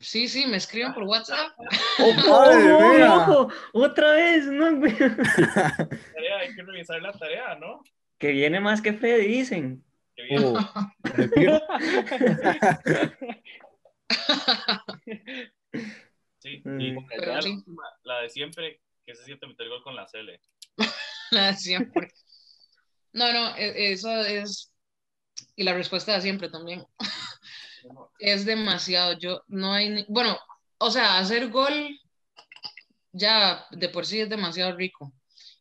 Sí, sí, me escriben por WhatsApp. ¡Oh, otra vez, no, güey. Tarea, hay que revisar la tarea, ¿no? Que viene más que Freddy, dicen. Que bien. Oh. Sí, y la, sí. la de siempre, que se siente meter gol con la Cele. La de siempre. No, no, e- eso es. Y la respuesta de siempre también. Es demasiado. Yo no hay. ni- Bueno, o sea, hacer gol ya de por sí es demasiado rico.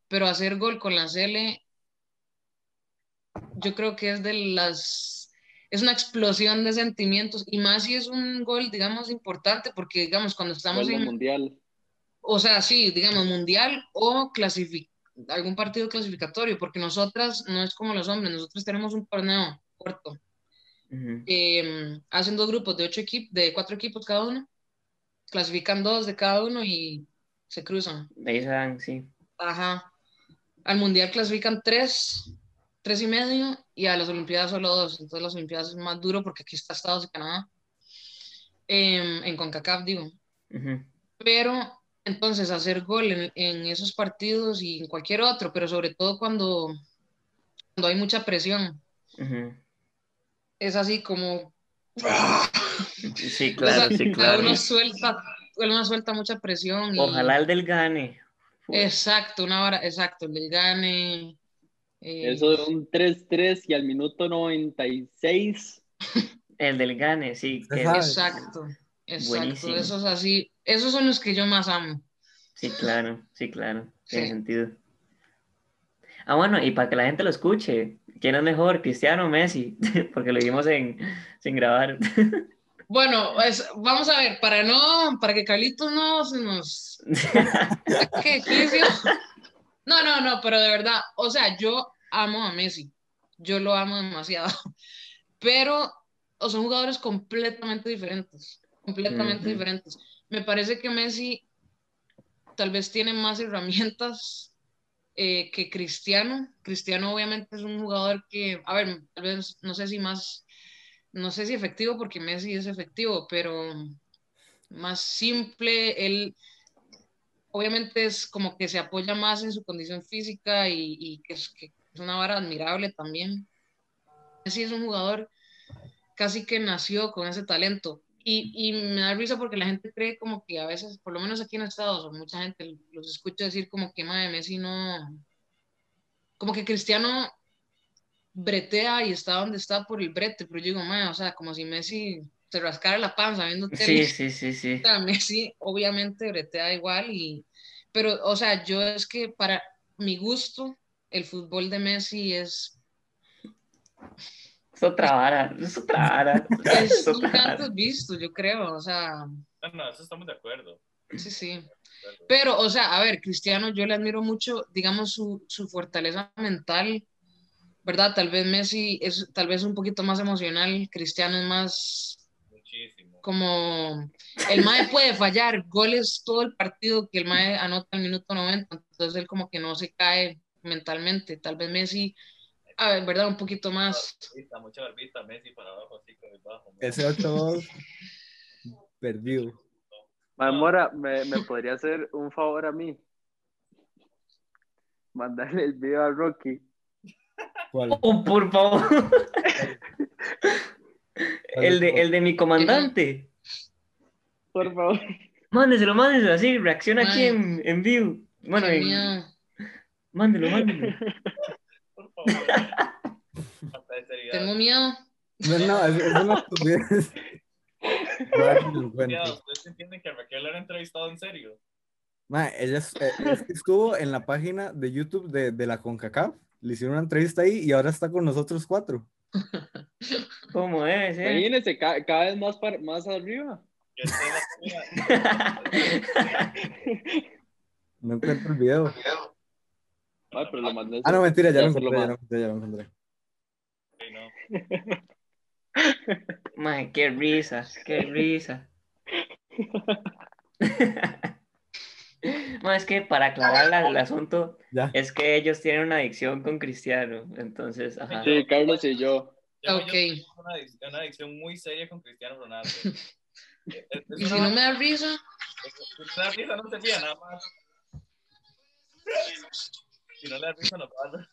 Pero hacer gol con la Cele, yo creo que es de las. Es una explosión de sentimientos. Y más si es un gol, digamos, importante, porque, digamos, cuando estamos Gol en. mundial. O sea, sí, digamos, mundial o clasific algún partido clasificatorio, porque nosotras no es como los hombres, nosotros tenemos un torneo corto. Ujú. Eh, hacen dos grupos de ocho equipos, de cuatro equipos cada uno, clasifican dos de cada uno y se cruzan. De ahí se dan, sí. Ajá. Al mundial clasifican tres, tres y medio, y a las Olimpiadas solo dos. Entonces las Olimpiadas es más duro porque aquí está Estados y Canadá. Em, en CONCACAF, digo. Ujú. Pero entonces hacer gol en, en esos partidos y en cualquier otro, pero sobre todo cuando, cuando hay mucha presión, Ujú. Es así como... Sí, O claro, sea, sí, claro. Uno suelta, uno suelta mucha presión. y- Ojalá el del gane. Exacto, una hora, exacto, el del gane. eh, Eso de un 3-3 y al minuto 96. El del gane, sí. que-. Exacto, exacto. Buenísimo. Esos así, esos son los que yo más amo. Sí, claro, sí, claro. Tiene Sí. sentido. Ah, bueno, y para que la gente lo escuche, ¿quién es mejor, Cristiano o Messi? Porque lo vimos en, sin grabar. Bueno, vamos a ver, para no, para que Carlitos no se nos ¿Qué? No, no, no, pero de verdad, o sea, yo amo a Messi, yo lo amo demasiado, pero o son jugadores completamente diferentes, completamente diferentes. Me parece que Messi tal vez tiene más herramientas eh, que Cristiano. Cristiano obviamente es un jugador que, a ver, tal vez no sé si más, no sé si efectivo porque Messi es efectivo, pero más simple, él obviamente es como que se apoya más en su condición física y, que, es, que es una vara admirable también. Messi es un jugador casi que nació con ese talento. Y, y me da risa porque la gente cree como que a veces, por lo menos aquí en Estados Unidos, mucha gente los escucha decir como que madre Messi no, como que Cristiano bretea y está donde está por el brete, pero yo digo, madre, o sea, como si Messi se rascara la panza viendo tele. Sí, sí, sí, sí. O sea, Messi obviamente bretea igual y pero o sea, yo es que para mi gusto el fútbol de Messi es Es otra vara, es otra vara. es vara. antes visto, yo creo, o sea, No, no, eso estamos de acuerdo. sí, sí. Pero, o sea, a ver, Cristiano, yo le admiro mucho, digamos, su, su fortaleza mental, ¿verdad? Tal vez Messi es tal vez un poquito más emocional, Cristiano es más Muchísimo. como el Mae puede fallar goles todo el partido que el Mae anota al minuto 90, entonces él como que no se cae mentalmente, tal vez Messi, a ver, ¿verdad? Un poquito más. Barbita, mucha barbita, Messi para abajo, así con el bajo. Ese 8-2 perdido. Mamora, ¿me, ¿me podría hacer un favor a mí? Mandarle el video a Rocky. ¿Cuál? Oh, por favor. El de, el de mi comandante. Por favor. Mándeselo, mándeselo así, reacciona aquí en, en vivo. Bueno, en- mándelo, mándelo. Tengo miedo. No, no, es, es una estupidez. ¿Ustedes entienden que a Raquel han entrevistado en serio? Ma, ella es, eh, es que estuvo en la página de YouTube de, de la CONCACAF. Le hicieron una entrevista ahí y ahora está con nosotros cuatro. ¿Cómo debe ser? Imagínense, ca- cada vez más, para, más arriba. Yo estoy en la. No encuentro el video. Ay, pero lo mandé. Ah, no, mentira, ya lo encontré, ya lo encontré, ya lo encontré. Sí, no. Mae, qué risa, qué risa. Mae, es que para aclarar la- el asunto, Ya. es que ellos tienen una adicción con Cristiano, entonces, ajá. Sí, Carlos y yo. Yo, Ok. yo tengo una, adic- una adicción muy seria con Cristiano Ronaldo. Es- es Y si no me da risa, no da risa, no ría, nada más. Si no le da risa, no pasa.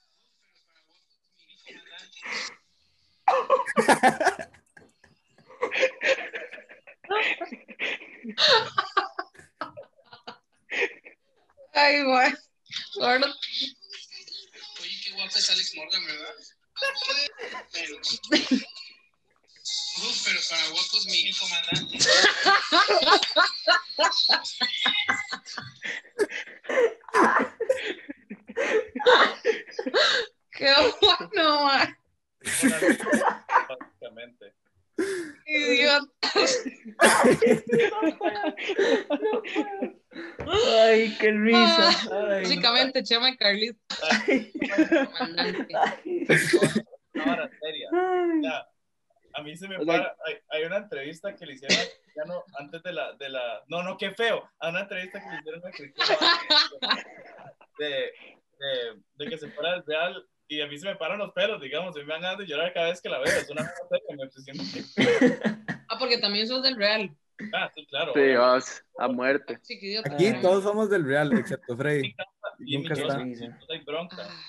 ay, güey. Ahora- Oye, qué guapa es Alex Morgan, ¿verdad? Menos. Uf, pero para guapos mi comandante. Qué bueno, man. Básicamente. Idiota. Ay, qué risa. Ay, Básicamente, Chema y Carlito. Vara seria. ay. Ya. A mí se me para. Hay, hay una entrevista que le hicieron a Cristiano antes de la, de la. No, no, qué feo. Hay una entrevista que le hicieron a Cristiano de, de, de que se fuera del Real. Y a mí se me paran los pelos, digamos. A mí me dan ganas de llorar cada vez que la veo. Es una cosa seria, me obsesiona. Ah, porque también sos del Real. Ah, sí, claro. Sí, vas a muerte. Idiota. Aquí todos somos del Real, excepto Freddy. Y Nunca está. casa hay bronca. Ah,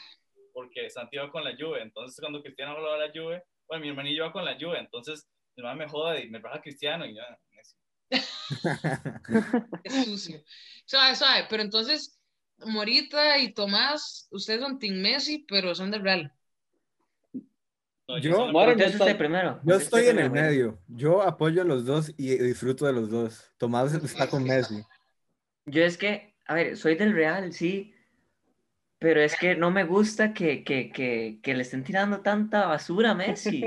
porque Santiago con la Juve. Entonces, cuando Cristiano hablaba de la Juve, bueno, mi hermanillo va con la Juve. Entonces, mi mamá me joda y me baja Cristiano y ya. Qué sucio. Sabe, sabe, pero entonces, Morita y Tomás, ustedes son Team Messi, pero son del Real. No, Yo- usted está- primero. Yo estoy en el medio. Yo apoyo a los dos y disfruto de los dos. Tomás está con Messi. Yo es que, a ver, soy del Real, sí, pero es que no me gusta que, que, que, que le estén tirando tanta basura a Messi,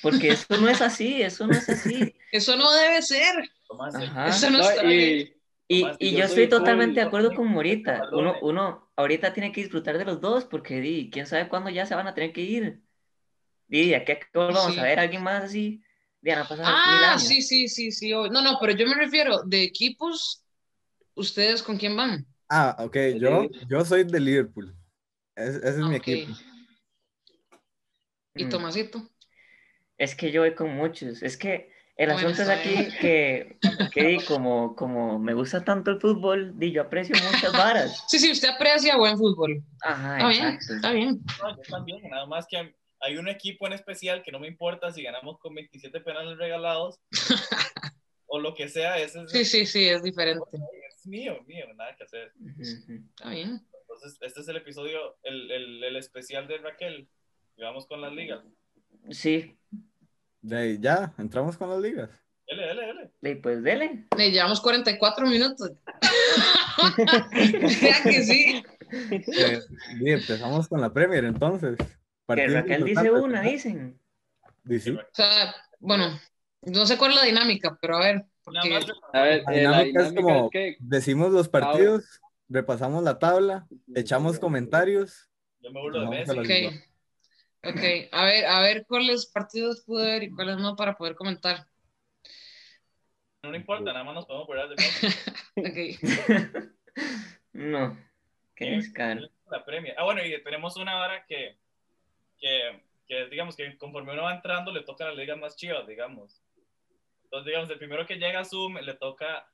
porque eso no es así, eso no es así. Eso no debe ser. Tomás, Ajá. Eso no, No, está bien. Y, Y, yo yo soy estoy totalmente de acuerdo con Morita. Uno, Balones. uno ahorita tiene que disfrutar de los dos, porque di, quién sabe cuándo ya se van a tener que ir. Y de aquí a que volvamos Sí. a ver a alguien más así, mil Ah, años. sí, sí, sí, sí. No, no, pero yo me refiero de equipos, ¿ustedes con quién van? Ah, ok. Yo, yo soy de Liverpool. Es- ese es mi Ok. equipo. ¿Y Mm. Tomasito? Es que yo voy con muchos. Es que el Bueno, asunto es aquí bien. que, que di, como, como me gusta tanto el fútbol, di, yo aprecio muchas varas. Sí, sí, usted aprecia buen fútbol. Ajá, Está bien, está bien. no, yo también. Nada más que hay un equipo en especial que no me importa si ganamos con 27 penales regalados o lo que sea. Ese es, Sí, sí, sí, es diferente. es mío, mío, nada que hacer. Ujú, ujú. Está bien. Entonces, este es el episodio, el, el, el especial de Raquel. Y vamos con las ligas. Sí, De ahí, ya, entramos con las ligas. Dele, dele, dele. pues dele. Le llevamos 44 minutos. Vea que sí. Eh, y empezamos con la Premier, entonces. Que Raquel dice una, ¿no? dicen. Dice, O sea, bueno, no sé cuál es la dinámica, pero a ver. Nada Porque, más. a ver, La eh, la dinámica es como- es que Decimos los partidos, repasamos la tabla, echamos comentarios. Yo me burlo de Messi. la ok. a ver, a ver cuáles partidos pude ver y cuáles no para poder comentar. No importa, nada más nos podemos burlar de. Ok. No, qué descaro. La premia. Ah, bueno, y tenemos una hora que, que, que, digamos, que conforme uno va entrando, le toca las ligas más chivas, digamos. Entonces, digamos, el primero que llega a Zoom le toca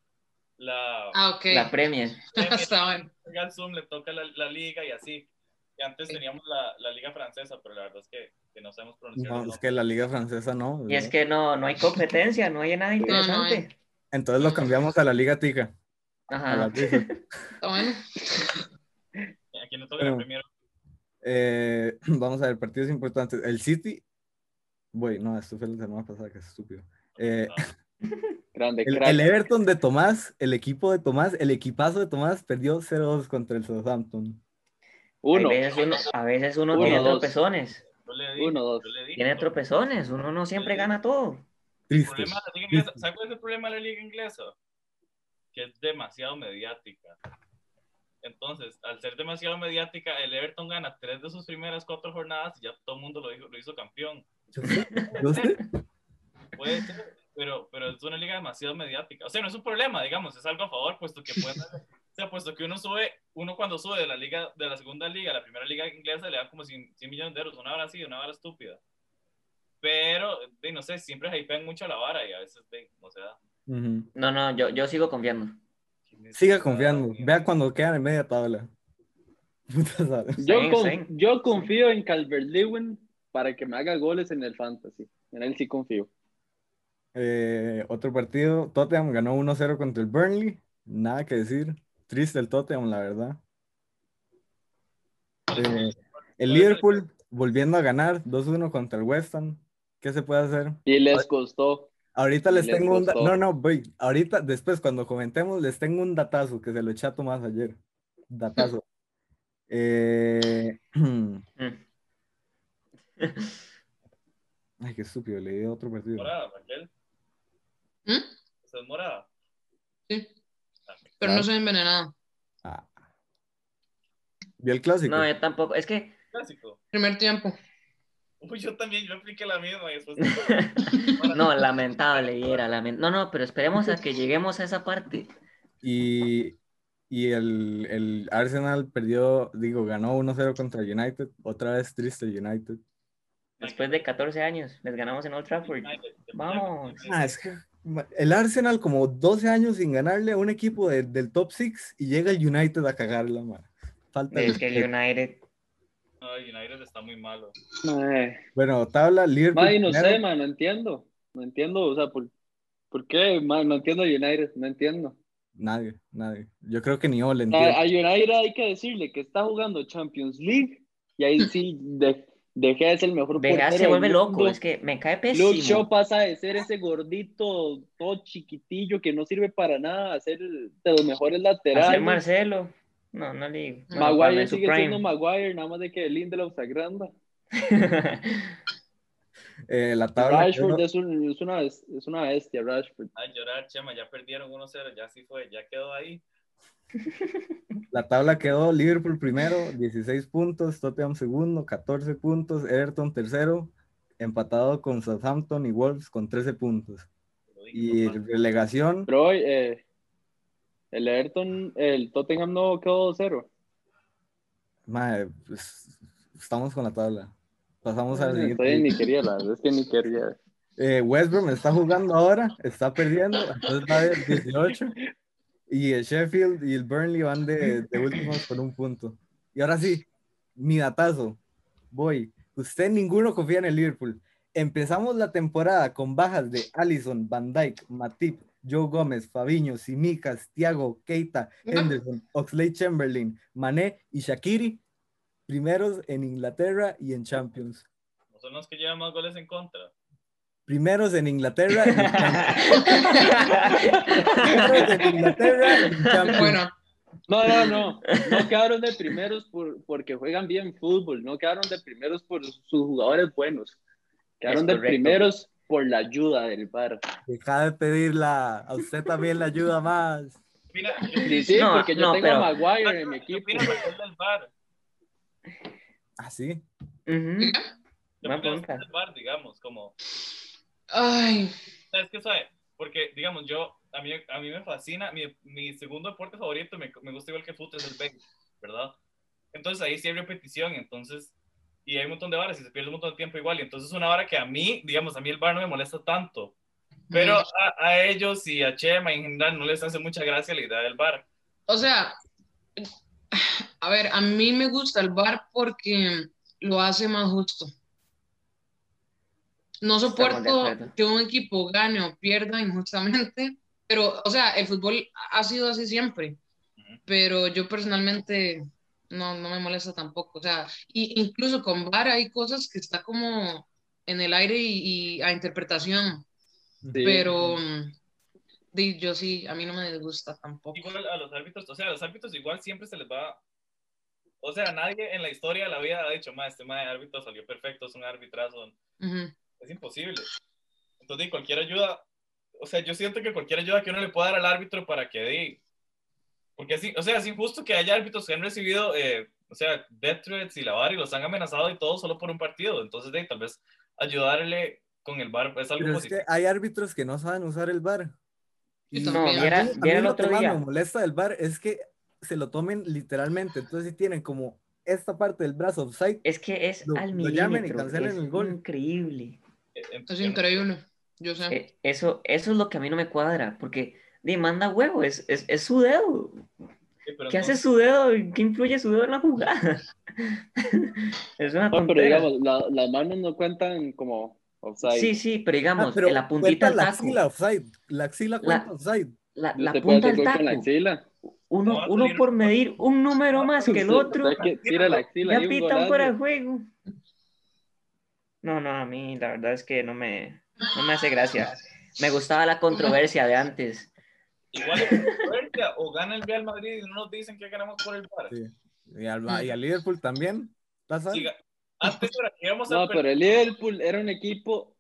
la. Ah, ok. La Premier. Está bueno. llega al Zoom le toca la, la liga y así. Y antes teníamos la, la liga francesa, pero la verdad es que, que no sabemos pronunciar. No, es que la liga francesa no. Y es que no, no hay competencia, no hay nada no hay. interesante. Entonces lo cambiamos a la liga tica. a la Ajá. Está bueno. Aquí nos toca Bueno. primera. Eh, vamos a ver, partidos importantes. El City. Güey, no, esto fue la semana pasada, que es estúpido. Eh, grande el, el Everton de Tomás, el equipo de Tomás, el equipazo de Tomás perdió 0-2 contra el Southampton. Uno. A veces uno, a veces uno Uno, tiene dos. tropezones. Dije, Uno, dos. dije, Tiene ¿no? tropezones. Uno no siempre gana todo. El Triste. problema de la liga inglesa, ¿Sabes cuál es el problema de la liga inglesa? Que es demasiado mediática. Entonces, al ser demasiado mediática, el Everton gana tres de sus primeras cuatro jornadas y ya todo el mundo lo, dijo, lo hizo campeón. Yo sé, yo sé. Puede ser, pero, pero es una liga demasiado mediática. O sea, no es un problema, digamos, es algo a favor, puesto que pueden, o sea, puesto que uno sube, uno cuando sube de la liga, de la segunda liga a la primera liga inglesa le dan como 100, 100 millones de euros, una hora así, una hora estúpida. Pero, de, no sé, siempre hypean mucho la vara y a veces, de, no se da. No, no, yo, yo sigo confiando. Siga confiando. Vea cuando quedan en media tabla. Yo, con- yo confío en Calvert Lewin para que me haga goles en el fantasy. En él sí confío. Eh, otro partido, Tottenham ganó 1-0 contra el Burnley. Nada que decir. Triste el Tottenham, la verdad. Eh, el Liverpool volviendo a ganar 2-1 contra el West Ham. ¿Qué se puede hacer? Y les costó. Ahorita les Les tengo un... da- costó. No, no, voy. Ahorita, después, cuando comentemos, les tengo un datazo que se lo eché a Tomás ayer. Datazo. Eh. Ay, qué estúpido, le di otro partido. Morada, Raquel. ¿Mm? ¿Usted es morada? Pero no soy envenenada. Ah. ¿Vio el clásico? No, yo tampoco. Es que Clásico. Primer tiempo. Uy, yo también, yo apliqué la misma y después... No, lamentable, y era lamen- No, no, pero esperemos a que lleguemos a esa parte. Y, y el, el Arsenal perdió, digo, ganó 1-0 contra United. Otra vez triste United. Después de 14 años, les ganamos en Old Trafford. Vamos. Ah, es que el Arsenal como 12 años sin ganarle a un equipo de- del top 6 y llega el United a cagarla, man. Falta que el respeto. United. Ay, United está muy malo. Ay, Bueno, tabla, Liverpool. Mae, no primero. sé, man, no entiendo. No entiendo, o sea, ¿por, ¿por qué? Man, no entiendo a United, no entiendo. Nadie, nadie. Yo creo que ni yo le A, a United hay que decirle que está jugando Champions League y ahí sí de, De Gea es el mejor De Gea portero se vuelve loco, es que me cae Luke Shaw pésimo. pasa de ser ese gordito, todo chiquitillo, que no sirve para nada, a ser de los mejores A ser laterales. Marcelo. No, no le digo. Cuando Maguire sigue prime. siendo Maguire, nada más de que Lindelof se agranda. Eh, la tabla Rashford quedó- es, un- es una, es una bestia, Rashford. Ay, llorar, Chema, ya perdieron 1-0, ya sí fue, ya quedó ahí. La tabla quedó Liverpool primero, 16 puntos, Tottenham segundo, 14 puntos, Everton tercero, empatado con Southampton y Wolves con 13 puntos. Y relegación, Pero hoy, eh, el Everton, el Tottenham no quedó 2-0. mae, pues, estamos con la tabla. Pasamos al Estoy siguiente. ni quería, la verdad es que ni quería. Eh, West Brom está jugando ahora, está perdiendo, entonces va de 18. Y el Sheffield y el Burnley van de, de últimos con un punto. Y ahora sí, mi datazo. Voy. Usted ninguno confía en el Liverpool. Empezamos la temporada con bajas de Allison, Van Dijk, Matip, Joe Gómez, Fabiño, Simicas, Thiago, Keita, Henderson, Oxlade Chamberlain, Mané y Shakiri. Primeros en Inglaterra y en Champions. No son los que llevan más goles en contra. Primeros en Inglaterra. Primeros en Inglaterra en. Bueno, No, no, no. No quedaron de primeros por, porque juegan bien fútbol. No quedaron de primeros por sus jugadores buenos. Quedaron de primeros por la ayuda del VAR. Deja de pedirla. A usted también le ayuda más. ¿Qué opina, Sí, sí, No, porque yo no, tengo pero- a Maguire en mi ¿qué equipo. Raquel del VAR? ¿Ah, sí? Ujú. ¿Qué Buen opina punto. del VAR, digamos? Como, ay, ¿sabes qué sabe? Porque, digamos, yo, a mí, a mí me fascina, mi, mi segundo deporte favorito, me, me gusta igual que el fútbol, es el béisbol, ¿verdad? Entonces ahí sí hay repetición, entonces, y hay un montón de varas y se pierde un montón de tiempo igual, y entonces es una vara que a mí, digamos, a mí el VAR no me molesta tanto, pero a, a ellos y a Chema en general no les hace mucha gracia la idea del VAR. o sea, a ver, a mí me gusta el VAR porque lo hace más justo. No de soporto que un equipo gane o pierda injustamente, pero, o sea, el fútbol ha sido así siempre, pero yo personalmente no, no me molesta tampoco, o sea, y incluso con VAR hay cosas que está como en el aire y, y a interpretación, Sí. pero mm, di, yo sí, a mí no me gusta tampoco. Igual a los árbitros, o sea, a los árbitros igual siempre se les va. O sea, nadie en la historia de la vida ha dicho, ma, este ma de árbitro salió perfecto, es un arbitrazo. Ujú. Es imposible. Entonces, cualquier ayuda, o sea, yo siento que cualquier ayuda que uno le pueda dar al árbitro para que di. Porque así, o sea, es injusto que haya árbitros que han recibido, eh, o sea, death threats y la VAR y los han amenazado y todo solo por un partido. Entonces, di, tal vez ayudarle con el VAR es algo Pero es positivo. que hay árbitros que no saben usar el VAR. Y. No, a mí- viera- a mí viera el lo otro que más día. me molesta del VAR es que se lo tomen literalmente. Entonces, si tienen como esta parte del brazo offside, Es que es Lo- al lo llamen y milímetro. cancelen es el gol. increíble. Es increíble. Yo sé. Eh, Eso, eso es lo que a mí no me cuadra, porque di, manda huevo, es, es, es su dedo. Sí, ¿Qué hace entonces- su dedo? ¿Qué influye su dedo en la jugada? es una No, pero digamos, la- las manos no cuentan como offside. Sí, sí, pero digamos, Ah, pero la puntita del la taco, axila offside. La axila cuenta offside. la, Usted la puede punta del con la taco, axila. uno, No, uno por medir un número más que el otro, que tira la axila ya pitan fuera de juego. No, no, a mí la verdad es que no me, no me hace gracia. Me gustaba la controversia de antes. Igual es controversia, o gana el Real Madrid y no nos dicen que ganamos por el VAR. Sí. Y, al, y al Liverpool también. ¿Pasa? Ga- Antes era que íbamos a No, perder- pero el Liverpool era un equipo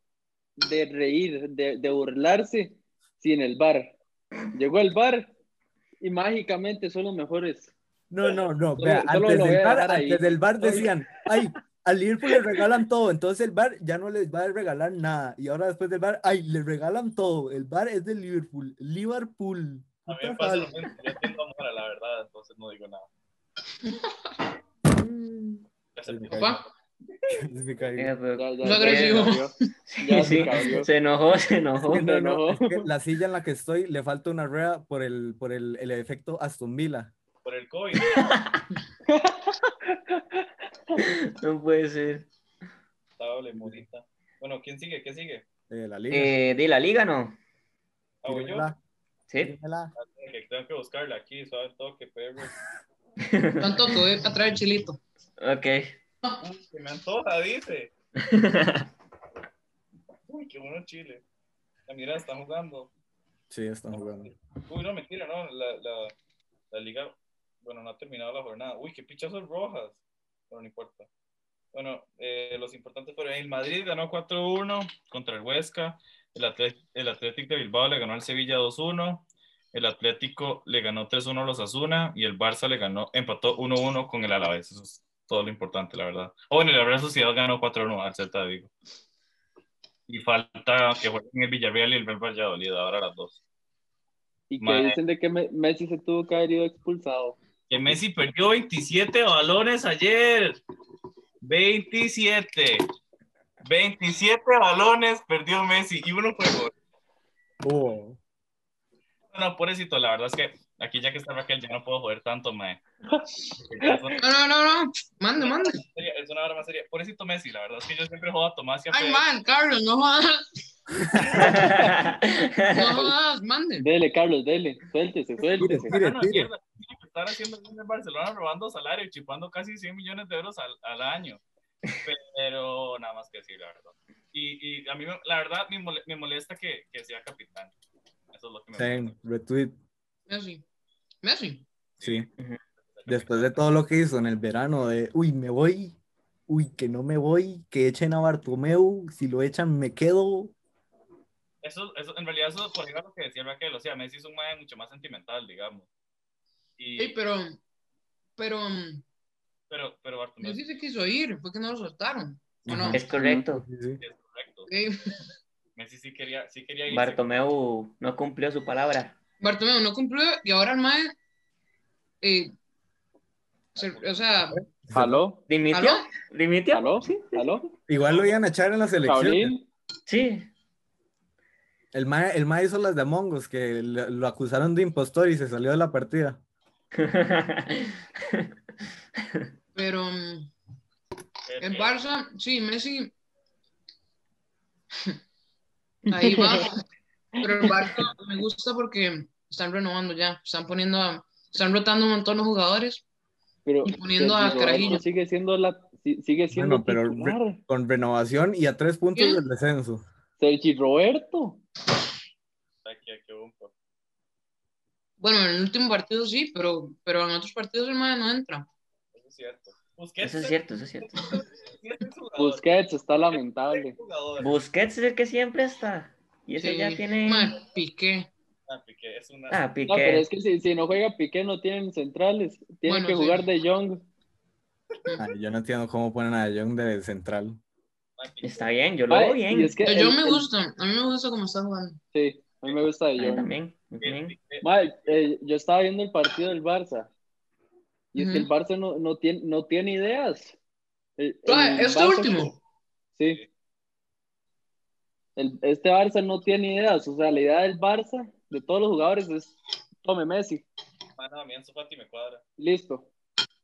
de reír, de, de burlarse sin el bar. Llegó el bar y mágicamente son los mejores. No, no, no. Vea, antes del a bar, antes del bar decían, ay, al Liverpool le regalan todo, entonces el bar ya no les va a regalar nada. Y ahora después del bar, ay, le regalan todo. El bar es del Liverpool. Liverpool. A mí me pasa lo mismo, yo entiendo a Mora, la verdad, entonces no digo nada. Se Ya, ya, Es ya se sí, Ya se sí, se enojó, se enojó. Es que no, no, no. es que la silla en la que estoy le falta una rueda por el, por el, el efecto Aston Villa. Por el COVID. No puede ser. Estable, modita. Bueno, ¿quién sigue? ¿Qué sigue? Eh, la liga. Eh, de la liga, ¿no? ¿Hago yo? Sí. tírenmela. Que tengo que buscarla aquí, suave toque, perro. tanto que voy a traer chilito. Ok. Uy, que me antoja, dice. Uy, qué bueno Chile. La mira, están jugando. Sí, están jugando. Uy, no, mentira, no. La, la, la liga, bueno, no ha terminado la jornada. Uy, qué pichazos rojas. Pero no importa. Bueno, eh, los importantes fueron el Madrid ganó 4-1 contra el Huesca. El, Atlet- el Atlético de Bilbao le ganó al Sevilla 2-1. El Atlético le ganó 3-1 a los Asuna y el Barça le ganó, empató 1-1 con el Alavés. Eso es todo lo importante, la verdad. O bueno, y la Real Sociedad ganó 4-1 al Celta de Vigo. Y falta que jueguen el Villarreal y el Valladolid, ahora las dos. Y Mae. dicen de que Me- Messi se tuvo que haber ido expulsado. Que Messi perdió 27 balones ayer. 27. 27 balones perdió Messi y uno fue gol. Oh, No, pobrecito, la verdad es que aquí ya que está Raquel ya no puedo joder tanto, mae. No, no, no, no. Mande, mande. seria- es una hora más seria. Pobrecito Messi, la verdad es que yo siempre jodo a Tomás y a Ay, man, Carlos, no jodas. No jodas, mande. Dele, Carlos, dele. Suéltese, suéltese. Tire, tire. estar haciendo bien en Barcelona robando salario y chupando casi 100 millones de euros al, al año. Pero nada más que decir, la verdad. Y, y a mí, me- la verdad, me, mole- me molesta que, que sea capitán. Eso es lo que me same, molesta. retweet. Messi. Messi. Sí. Después de todo lo que hizo en el verano de, uy, me voy, uy, que no me voy, que echen a Bartomeu, si lo echan me quedo. Eso, eso, en realidad, eso por ejemplo lo que decía Raquel, o sea, Messi es un mae mucho más sentimental, digamos. Y, Sí, pero. Pero. um, pero, pero Bartomeu Messi se quiso ir. Fue que no lo soltaron. ¿O no? Es correcto. Sí, sí. es correcto. Sí. Messi sí quería, sí quería irse. Bartomeu no cumplió su palabra. Bartomeu no cumplió y ahora el Mae. eh, o sea, ¿Aló? ¿Dimitió? ¿aló? ¿Dimitió? ¿Aló? Sí, ¿Aló? Igual lo iban a echar en la selección. Sí. El mae, el mae hizo las de Among Us, que lo, lo acusaron de impostor y se salió de la partida. Pero um, el que- Barça, sí, Messi. Ahí va. Pero el Barça me gusta porque están renovando ya. Están poniendo a- Están rotando un montón de jugadores. Pero Y poniendo Sergi a Carajillo. Sigue siendo, la, si- sigue siendo Bueno, pero re- con renovación y a tres puntos del descenso. Sergi Roberto. Aquí, aquí. Bueno, en el último partido sí, pero, pero en otros partidos el Mae no entra. Eso es cierto. Busquets Eso es cierto, eso es cierto. sí es jugador. Busquets está lamentable. Busquets es el que siempre está. Y ese Sí. ya tiene. Mae, Piqué. Ah, Piqué, es una... Ah, No, pero Piqué. es que si, si no juega Piqué no tienen centrales. Tienen Bueno, que sí. jugar de Young. Ay, yo no entiendo cómo ponen a De Jong de central. Ah, Piqué. Está bien, yo lo Ay, veo bien. es que Pero yo el- me el- gusta. A mí me gusta cómo está jugando. Sí, a mí me gusta de Young. también. Piqué. Piqué. Mae, eh, yo estaba viendo el partido del Barça. Y es que el. Barça no, no, tiene, no tiene ideas. El- Ah, el este Barça- último. Sí. El- este Barça no tiene ideas. O sea, la idea del Barça, de todos los jugadores, es tome Messi. Ah, no, a mí Ansu Fati me cuadra. Listo.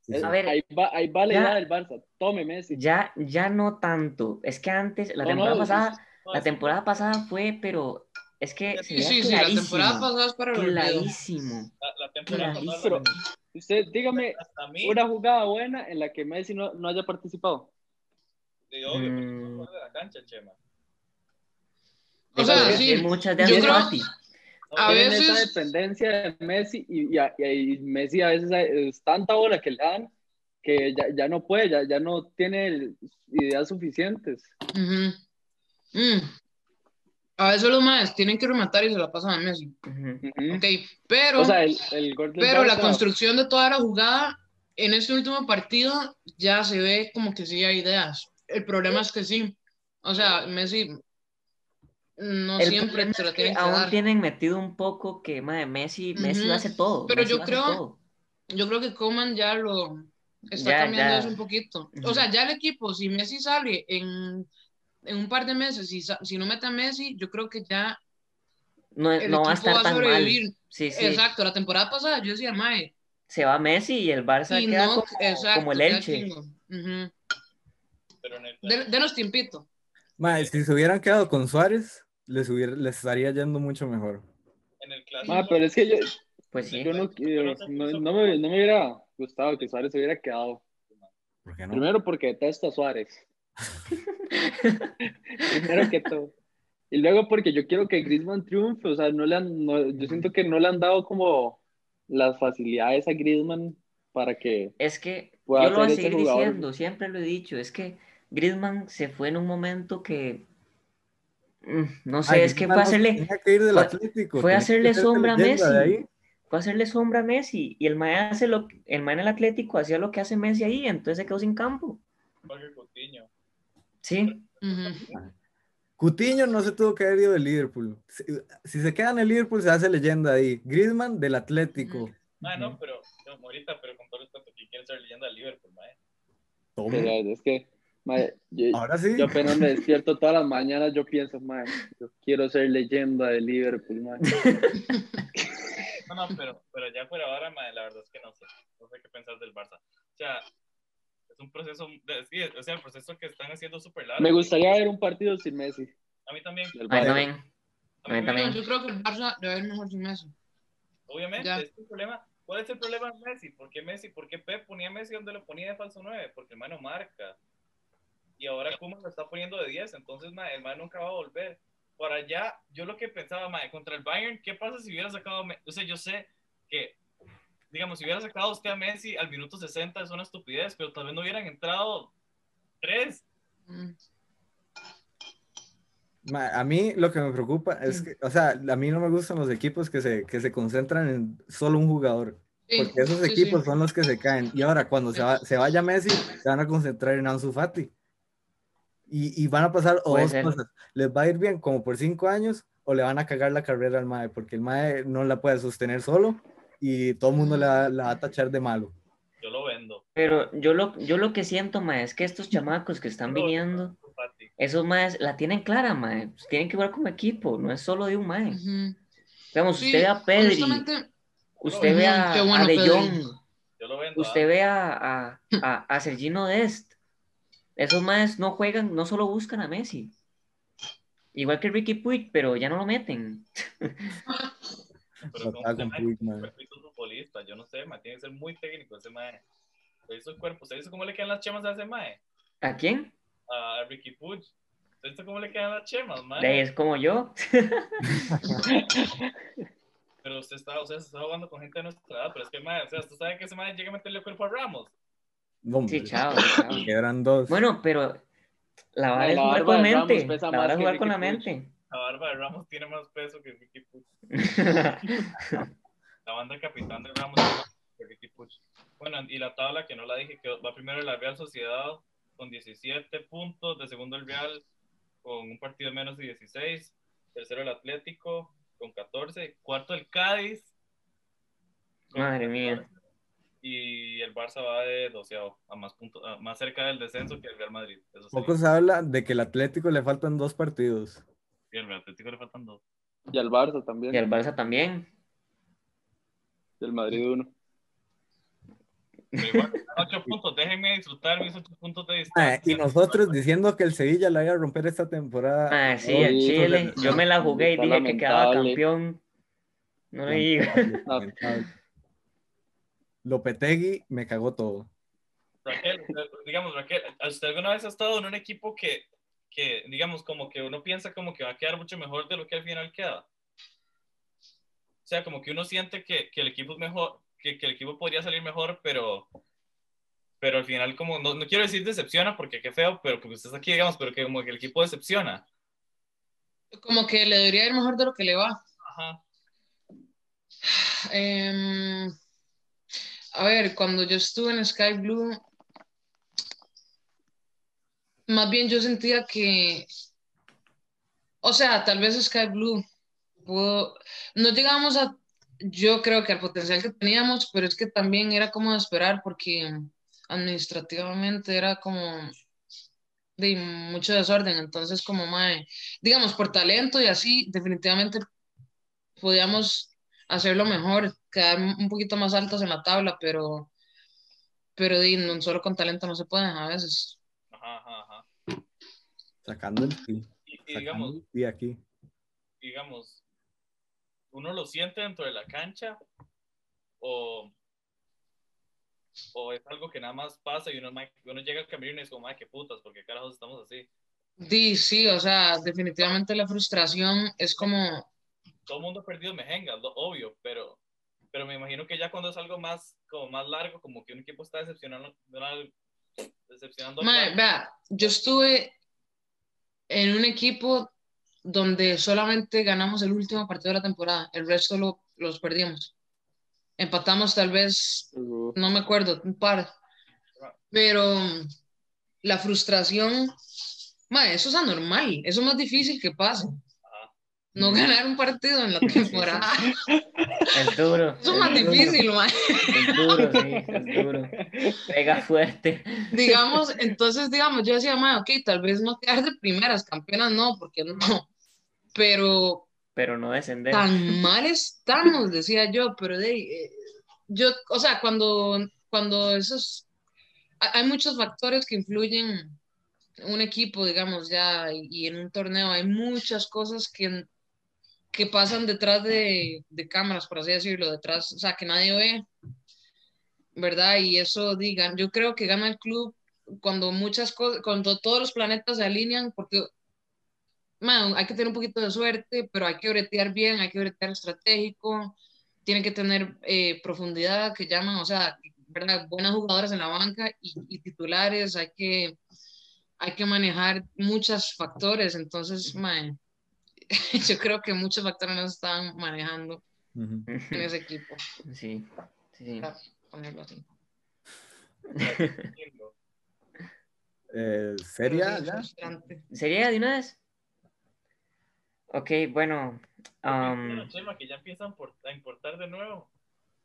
Sí, sí. A ver, ahí, va, ahí va la ya- idea del Barça. Tome Messi. Ya, ya no tanto. Es que antes, la No, temporada no, pasada, No, la temporada pasada fue, pero es que Sí, sí, sí, la temporada pasada es para clarísimo. La, la temporada Clarísimo. pasada, Usted, dígame mí, una jugada buena en la que Messi no, no haya participado. de obvio, porque Mm. no de la cancha, Chema. O sea, sí, muchas de yo creo- A veces- esa dependencia de Messi y, y, a- y Messi a veces es tanta bola que le dan que ya, ya no puede, ya, ya no tiene ideas suficientes. Ujú. Mm. A veces los maes tienen que rematar y se la pasan a Messi. Ujú. Ujú. Ok, pero, O sea, el, el pero la construcción de toda la jugada en este último partido ya se ve como que sí hay ideas. El problema es que sí. O sea, Messi no El siempre se es que tienen que aún dar. tienen metido un poco que madre, Messi, Messi lo hace todo. Pero Messi yo lo creo- todo. Yo creo que Coman ya lo está Ya, cambiando ya. eso un poquito. O sea, ya el equipo, si Messi sale en, en un par de meses, si, si no mete a Messi, yo creo que ya No, el no va a estar va a tan mal. sobrevivir. Sí, sí. Exacto, la temporada pasada yo decía, Mae, Se va Messi y el Barça y queda no, como, exacto, como el Elche. chingo. Ujú. pero en el De- Denos tiempito. Mae, si se hubieran quedado con Suárez, les, hubiera, les estaría yendo mucho mejor. en el clásico. Ah, pero es que yo, Pues sí. yo no, no, no me, no me hubiera gustado que Suárez se hubiera quedado. ¿Por qué no? Primero porque detesto a Suárez. Primero que todo. Y luego porque yo quiero que Griezmann triunfe. O sea, no le han, no- yo siento que no le han dado como las facilidades a Griezmann para que... Es que yo lo voy a seguir diciendo, siempre lo he dicho, es que Griezmann se fue en un momento que no sé, Ay, es que fue hacerle, tenía que ir del fue- Atlético, que hacerle sombra a Messi. fue a hacerle sombra a Messi y el mae hace lo el mae en el Atlético hacía lo que hace Messi ahí, entonces se quedó sin campo. Coutinho. Sí, Ujú. Cutiño no se tuvo que haber ido del Liverpool. Si, si se queda en el Liverpool, se hace leyenda ahí. Griezmann del Atlético. Ah, no, pero, no, ahorita, pero con todo respeto, ¿quién quiere ser leyenda del Liverpool, mae? Toma. Pero es que... mae, yo, Ahora sí. yo apenas me despierto todas las mañanas, yo pienso, mae, yo quiero ser leyenda de Liverpool, mae. No, no, pero, pero ya fuera ahora, mae, la verdad es que no sé. No sé qué pensar del Barça. O sea, es un proceso, de- sí, o sea, el proceso que están haciendo súper largo. Me gustaría ver un partido sin Messi. A mí también. a mí también. A mí también. Yo creo que el Barça debe ir mejor sin Messi. Obviamente, Ya. es el problema. ¿Cuál es el problema de Messi? ¿Por qué Messi? ¿Por qué Pep ponía a Messi donde lo ponía de falso 9? Porque el man no marca. Y ahora Kuma lo está poniendo de 10, entonces ma, el man nunca va a volver. Por allá, yo lo que pensaba, ma, contra el Bayern, ¿qué pasa si hubiera sacado O sea, yo sé que, digamos, si hubiera sacado usted a Messi al minuto 60 es una estupidez, pero tal vez no hubieran entrado tres. Mm. Ma, A mí lo que me preocupa es que, o sea, a mí no me gustan los equipos que se, que se concentran en solo un jugador. Sí, Porque esos sí, equipos sí. son los que se caen. Y ahora, cuando se, va- se vaya Messi, se van a concentrar en Ansu Fati. Y, y van a pasar o dos ser. cosas. Les va a ir bien como por cinco años o le van a cagar la carrera al MAE, porque el MAE no la puede sostener solo y todo el mundo la, va- la va a tachar de malo. Yo lo vendo. Pero yo lo, yo lo que siento, mae, es que estos chamacos que están lo viniendo, esos maes la tienen clara, mae. Pues tienen que jugar como equipo, no es solo de un mae. Ujú. Veamos, Sí, usted ve a Pedri, honestamente, usted ve a, bueno, a De. Jong, Yo lo vendo. usted ah. ve a, a, a, a Sergino Dest. Esos maes no juegan, no solo buscan a Messi. Igual que Ricky Puig, pero ya no lo meten. Pero con Puig, un futbolista, yo no sé, tiene que ser muy técnico ese mae. ¿Usted hizo el cuerpo? ¿Usted hizo cómo le quedan las chemas a ese mae? ¿A quién? A Ricky Puig. ¿Usted hizo cómo le quedan las chemas, mae? es como yo. Pero usted está, o sea, se está jugando con gente de nuestra edad, pero es que mae, o sea, usted sabe que ese mae llega a meterle el cuerpo a Ramos. Sí, chao, chao. Quedan dos. Bueno, pero la vara es la jugar con Ramos mente. La vara es jugar con la mente. La barba de Ramos tiene más peso que Ricky Puig. La banda capitán de Ramos es más que Ricky Puig. Bueno, y la tabla que no la dije, que va primero la Real Sociedad con 17 puntos, de segundo el Real con un partido menos de 16, tercero el Atlético con 14, cuarto el Cádiz. Madre mía. 14, Y el Barça va de doceavo, a más, puntos, a más cerca del descenso que el Real Madrid. Eso sí. Poco se habla de que el Atlético le faltan dos partidos. Y al Atlético le faltan dos. Y al Barça también. Y al Barça también. Y al Madrid uno. Pero igual, ocho puntos. Déjenme disfrutar mis ocho puntos de distancia. y nosotros diciendo que el Sevilla la iba a romper esta temporada. Ah, sí, el sí, Chile. Yo me la jugué y dije que quedaba campeón. No le digo. Lopetegui me cagó todo. Raquel, digamos, Raquel, ¿usted alguna vez ha estado en un equipo que, que, digamos, como que uno piensa como que va a quedar mucho mejor de lo que al final queda? O sea, como que uno siente que, que el equipo es mejor, que, que el equipo podría salir mejor, pero, pero al final como, no, no quiero decir decepciona porque qué feo, pero porque usted está aquí, digamos, pero que como que el equipo decepciona. Como que le debería ir mejor de lo que le va. Ajá. Em, a ver, cuando yo estuve en Sky Blue, más bien yo sentía que, o sea, tal vez Sky Blue pudo, no llegamos a, yo creo que al potencial que teníamos, pero es que también era como de esperar porque administrativamente era como de mucho desorden, entonces como mae, digamos por talento y así, definitivamente podíamos hacerlo mejor, quedar un poquito más altos en la tabla, pero, pero di, no, solo con talento no se puede a veces. Ajá, ajá, ajá. Sacando el sí. Y, y digamos, el sí aquí. digamos, uno lo siente dentro de la cancha o, o es algo que nada más pasa y uno, uno llega al camerino y es como, ay, qué putas, porque carajos estamos así. Di, sí, o sea, definitivamente la frustración es como, Todo el mundo ha perdido mejengas, lo- obvio, pero, pero me imagino que ya cuando es algo más, como más largo, como que un equipo está decepcionando, decepcionando rival. vea, yo estuve en un equipo donde solamente ganamos el último partido de la temporada, el resto lo, los perdimos. Empatamos tal vez no me acuerdo, un par. Pero la frustración, ma, eso es anormal, eso es más difícil que pase. No ganar un partido en la temporada, Es duro. es más duro. difícil, ma. Es duro, sí, es duro. Pega fuerte. Digamos, entonces, digamos, yo decía, ma, ok, tal vez no quedar de primeras, campeonas no, porque no. Pero Pero no descender. tan mal estamos, decía yo, pero de, ahí, eh, yo, o sea, cuando, cuando esos, ha- hay muchos factores que influyen en un equipo, digamos, ya, y en un torneo, hay muchas cosas que, que pasan detrás de, de cámaras, por así decirlo, detrás, o sea, que nadie ve, ¿verdad? Y eso, digan, yo creo que gana el club cuando muchas cosas, cuando todos los planetas se alinean, porque man, hay que tener un poquito de suerte, pero hay que bretear bien, hay que bretear estratégico, tiene que tener eh, profundidad, que llaman, o sea, ¿verdad? buenas jugadoras en la banca y, y titulares, hay que, hay que manejar muchos factores, entonces, man, yo creo que muchos factores no se están manejando Ujú. en ese equipo, Sí, sí, sí. para ponerlo así. Eh, ¿Sería sí, ya? ¿Sería de una vez? Ok, bueno. um, Chema, que ya empiezan por- a importar de nuevo.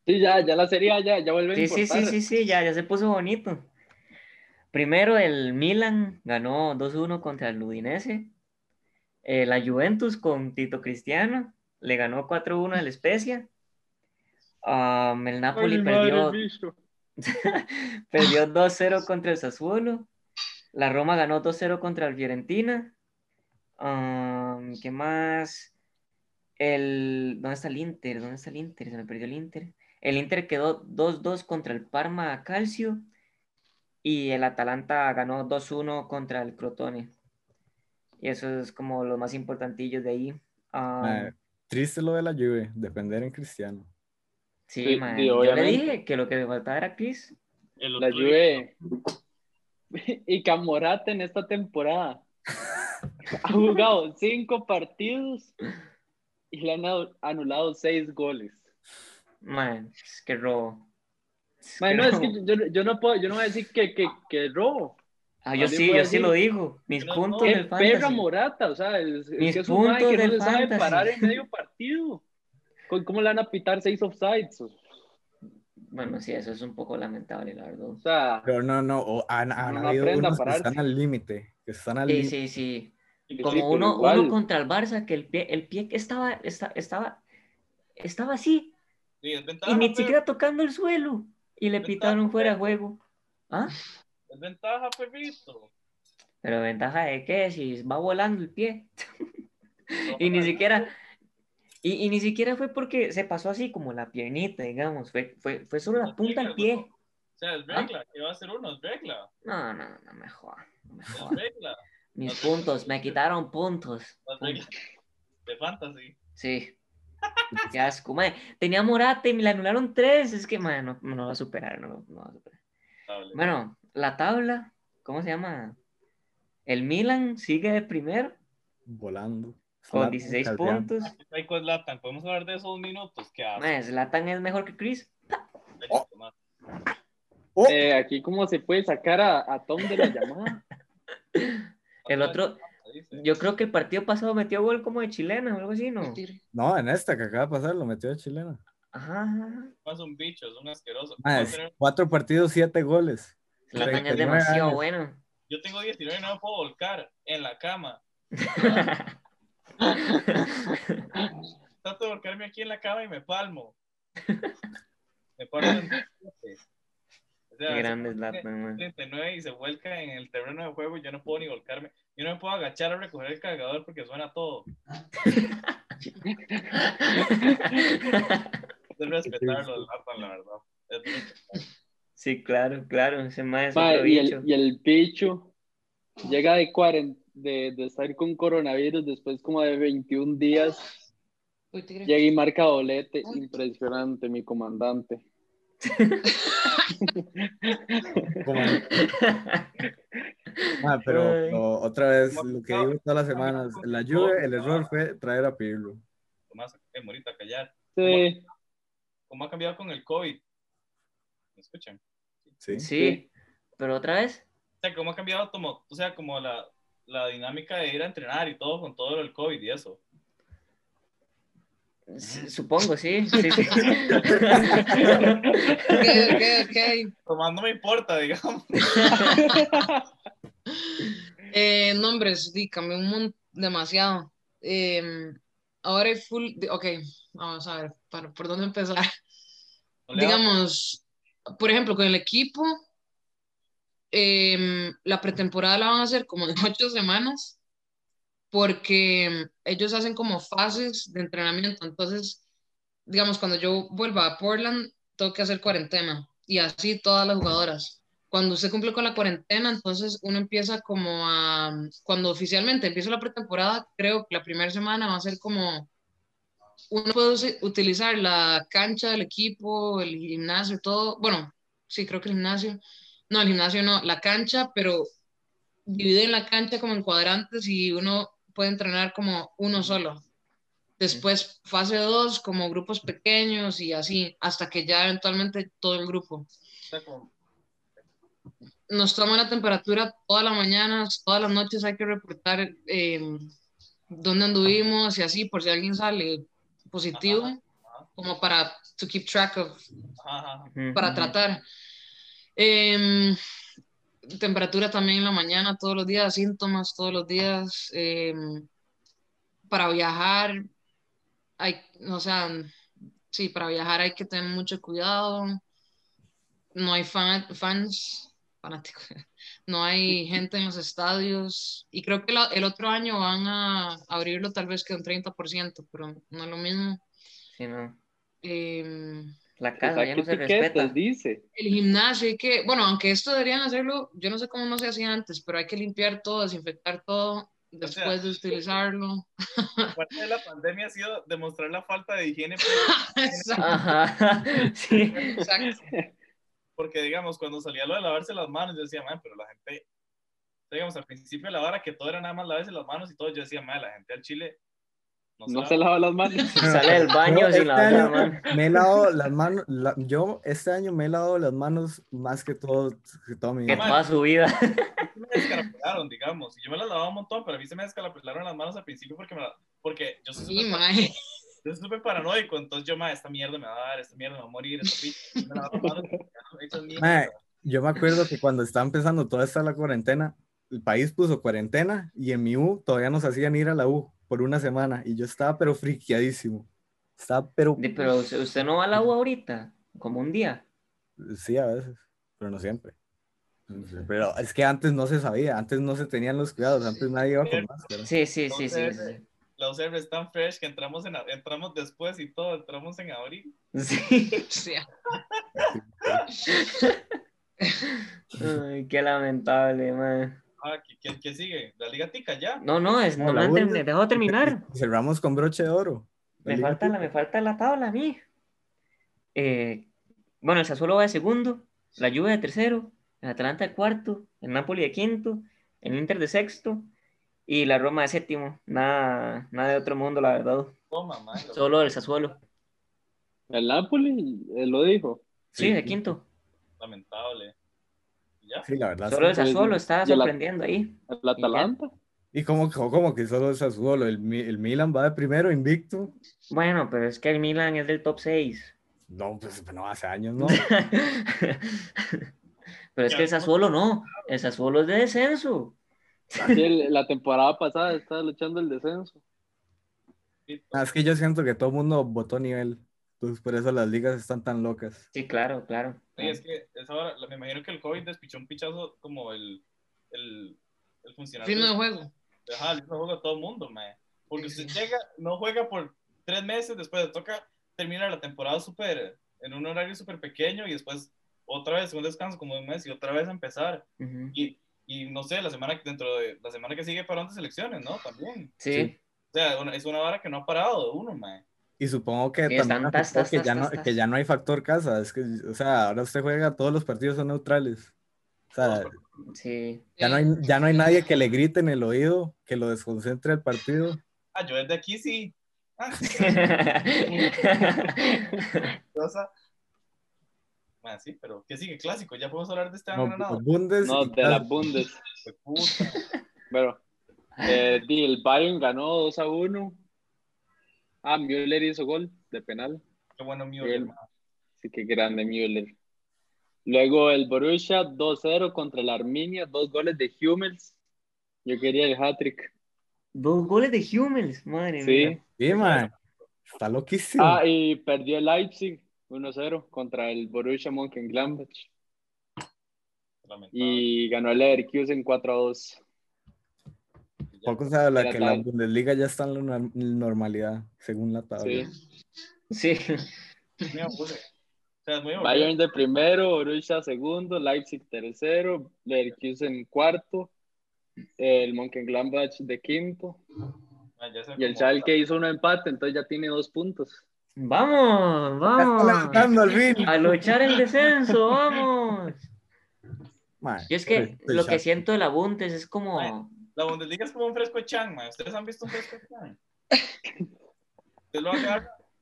Sí, ya, ya la serie ya, ya vuelve a sí, sí, sí, importar. sí, sí, ya, ya se puso bonito. Primero el Milan ganó 2-1 contra el Udinese. Eh, la Juventus con Tito Cristiano le ganó 4-1 al Spezia. Um, el Napoli Ay, perdió, perdió 2-0 contra el Sassuolo. La Roma ganó 2-0 contra el Fiorentina. Um, ¿qué más? El, ¿dónde está el Inter? ¿Dónde está el Inter? Se me perdió el Inter. El Inter quedó 2-2 contra el Parma Calcio. Y el Atalanta ganó 2-1 contra el Crotone. Y eso es como lo más importantillos de ahí. Um, triste lo de la Juve, depender en Cristiano. sí, sí, Yo le dije que lo que me faltaba era Chris. El La Juve y Camorata en esta temporada ha jugado cinco partidos y le han anu- anulado seis goles. Man, es que robo. Es Man, que no, es que yo, yo no puedo, yo no voy a decir que, que, que robo. Ah, yo sí, yo sí decir, lo digo. Mis no, puntos no, ¡Qué del perra fantasy. Morata! O sea, es, es Mis que es un puntos que no se sabe parar en medio partido. ¿Cómo cómo le van a pitar seis offsides? O Bueno, sí, eso es un poco lamentable, la verdad. sea, Pero no, no, o han, han No, habido unos que están al límite, que están al Sí, límite. sí, sí. Sí, como uno, uno contra el Barça, que el pie, el pie que estaba, esta- estaba, estaba así, Sí, es ventaja, y ni pero- siquiera tocando el suelo, y le pitaron fuera de pero- juego. ¿Ah? Es ventaja, perrito. Pero ventaja de qué, si va volando el pie. Y ni siquiera, y, y ni siquiera fue porque se pasó así como la piernita, digamos, fue, fue, fue solo la punta del pie. O sea, es regla. ¿Qué va a hacer uno? Es regla. No, no, no, mejor, Es mejor. regla. Mis puntos, me quitaron puntos. Es. De fantasy. Sí. Qué asco, mae. Tenía Morata y me le anularon tres. Es que, mae, no, no va a superar, no, no va a superar. Dale. Bueno, la tabla, ¿cómo se llama? El Milan sigue de primero Volando. con Zlatan 16 caldeando. puntos. Pues, Zlatan, ¿Podemos hablar de esos minutos? Mae, Zlatan es mejor que Chris. Oh, Eh, aquí, ¿cómo se puede sacar a, a Tom de la llamada? El otro, yo creo que el partido pasado metió gol como de chilena o algo así, ¿no? no, en esta que acaba de pasar lo metió de chilena. Ajá. Es un bicho, es un asqueroso. Ah, es cuatro partidos, siete goles. Zlatan es 39 demasiado años. bueno. Yo tengo 19 y no me puedo volcar en la cama. Trato de volcarme aquí en la cama y me palmo. Me palmo en o sea, Qué grande se es pone Zlatan, mae. 39 y se vuelca en el terreno de juego y yo no puedo ni volcarme. Yo no me puedo agachar a recoger el cargador porque suena todo. Es de respetarlo, el Zlatan, la verdad. Es respetarlo. Sí, claro, claro. Ese es otro y, el, y el llega de, cuaren- de, de estar con coronavirus después como de 21 días. Uy. Llega y marca doblete. Impresionante, mi comandante. Ah, pero, otra vez, lo que digo todas las semanas, la Juve, el error fue traer a Pirlo. Tomás, eh, Morita, callar. Sí, ¿Cómo ha cambiado con el COVID? ¿Me escuchan? Sí. Sí, pero otra vez. O sea, ¿cómo ha cambiado como, o sea, como la, la dinámica de ir a entrenar y todo con todo el COVID y eso? S- Supongo, sí. sí, sí. Ok, ok, ok. Tomás no me importa, digamos. Eh, nombres, sí, cambió un mon- demasiado. Eh, ahora hay full. Ok, vamos a ver, para, ¿por dónde empezar? Digamos, por ejemplo, con el equipo, em, la pretemporada la van a hacer como en ocho semanas, porque ellos hacen como fases de entrenamiento. Entonces, digamos, cuando yo vuelva a Portland, tengo que hacer cuarentena y así todas las jugadoras. Cuando usted cumple con la cuarentena, entonces uno empieza como a, cuando oficialmente empieza la pretemporada, creo que la primera semana va a ser como uno puede utilizar la cancha del equipo, el gimnasio, todo. Bueno, sí, creo que el gimnasio. No, el gimnasio no, la cancha, pero dividen la cancha como en cuadrantes y uno puede entrenar como uno solo. Después, fase 2, como grupos pequeños y así, hasta que ya eventualmente todo el grupo. Nos toman la temperatura todas las mañanas, todas las noches hay que reportar eh, dónde anduvimos y así, por si alguien sale positivo, Ajá, ajá. como para to keep track of, Ajá, ajá. para tratar. Em, temperatura también en la mañana, todos los días, síntomas todos los días. em, para viajar, hay, o sea, sí, para viajar hay que tener mucho cuidado. No hay fan- fans, fanáticos, no hay gente en los estadios. Y creo que la- el otro año van a abrirlo tal vez que un 30%, pero no es lo mismo. Sí, no. Em, La casa ya no se respeta. dice. el gimnasio hay que, bueno, aunque esto deberían hacerlo, yo no sé cómo no se hacía antes, pero hay que limpiar todo, desinfectar todo después de utilizarlo. Parte de la pandemia ha sido demostrar la falta de higiene, Exacto. Ajá, sí. exacto. Porque digamos, cuando salía lo de lavarse las manos, yo decía, man, pero la gente, digamos, al principio de la vara que todo era nada más lavarse las manos y todo, yo decía, man, la gente al chile no, No se se lava". lava las manos. Sale del baño sin este lavar la año mano. me he lavado las manos, la- yo este año me he lavado las manos más que todo, que toda mi Que vida. toda su vida. me descarapelaron, digamos, y yo me las lavaba un montón, pero a mí se me descarapelaron las manos al principio porque, me la- porque yo soy Sí. Yo súper paranoico, entonces yo, ma, esta mierda me va a dar, esta mierda me va a morir, esta pinche, me hechas mierda. Mae, yo me acuerdo que cuando estaba empezando toda esta la cuarentena, el país puso cuarentena y en mi U todavía nos hacían ir a la U por una semana y yo estaba pero friqueadísimo. Estaba pero... Pero usted no va a la U ahorita, como un día. Sí, a veces, pero no siempre. Pero es que antes no se sabía, antes no se tenían los cuidados, antes nadie iba con máscara. Sí, sí, sí, sí. sí. La UCR es tan fresh que entramos, en, entramos después y todo, entramos en abril. Sí. O sea, Ay, qué lamentable, man. Ah, ¿qué, qué, qué sigue? ¿La Liga Tica ya? No, no, es, no No, me dejado terminar. Cerramos con broche de oro. La Me falta, la, me falta la tabla a mí. Eh, bueno, el Sassuolo va de segundo, la Juve de tercero, el Atalanta de cuarto, el Napoli de quinto, el Inter de sexto y la Roma de séptimo. Nada, nada de otro mundo, la verdad. Solo el Sassuolo. El Napoli eh, lo dijo. Sí, Sí. de quinto. Lamentable. ¿Y ¿Ya? Sí, la verdad. Solo sí. el Sassuolo está el sorprendiendo ahí. El Atalanta. Y como, como que solo es Sassuolo, el, el Milan va de primero invicto. Bueno, pero es que el Milan es del top 6. No, pues no, hace años, ¿no? Pero es que el Sassuolo no. El Sassuolo es de descenso. Sí, el- la temporada pasada estaba luchando el descenso. Ah, es que yo siento que todo el mundo votó nivel. Entonces por eso las ligas están tan locas. Sí, claro, claro. Sí, es que es ahora, me imagino que el COVID despichó un pichazo como el, el, el funcionario. ritmo de juego. Ajá, de juego de todo el mundo, man. Porque Sí, usted sí. llega, no juega por tres meses, después le toca terminar la temporada súper, en un horario súper pequeño y después otra vez un descanso como un mes y otra vez empezar. Ujú. Y, y no sé, la semana dentro de la semana que sigue parón de selecciones, ¿no? También. Sí. O sea, una- es una vara que no ha parado de uno, man. Y supongo que Sí, también tas, tas, que, tas, ya no, que ya no hay factor casa. Es que, o sea, ahora usted juega, todos los partidos son neutrales. O sea, Sí. ya no hay, ya no hay nadie que le grite en el oído, que lo desconcentre el partido. Ah, yo desde aquí sí. Ah, cosa. Man, sí, pero ¿qué sigue? Clásico, ya podemos hablar de este No, año ganado. Bundes No, de la. Bundes. Fue puta. Pero eh, el Bayern ganó 2 a 1. Ah, Müller hizo gol de penal. Qué bueno hermano. Sí, que grande Müller. Luego el Borussia 2-0 contra la Arminia, dos goles de Hummels. Yo quería el hat-trick. Dos goles de Hummels, madre mía. Sí. Sí, man. Está loquísimo. Ah, y perdió el Leipzig 1-0 contra el Borussia Mönchengladbach. Lamentable. Y ganó el Leverkusen 4-2. Poco se habla que la. Bundesliga ya está en la norm- normalidad, según la tabla. Sí. Bayern de primero, Borussia segundo, Leipzig tercero, Leverkusen cuarto, el Mönchengladbach de quinto Ah, y el. Schalke hizo un empate, entonces ya tiene dos puntos. Vamos, vamos. al fin. A luchar el descenso, vamos. Man, Yo es que estoy lo que siento de la Bundes es como. La Bundesliga es como un fresco Chang, man. ¿Ustedes han visto un fresco Chang? ¿Ustedes lo?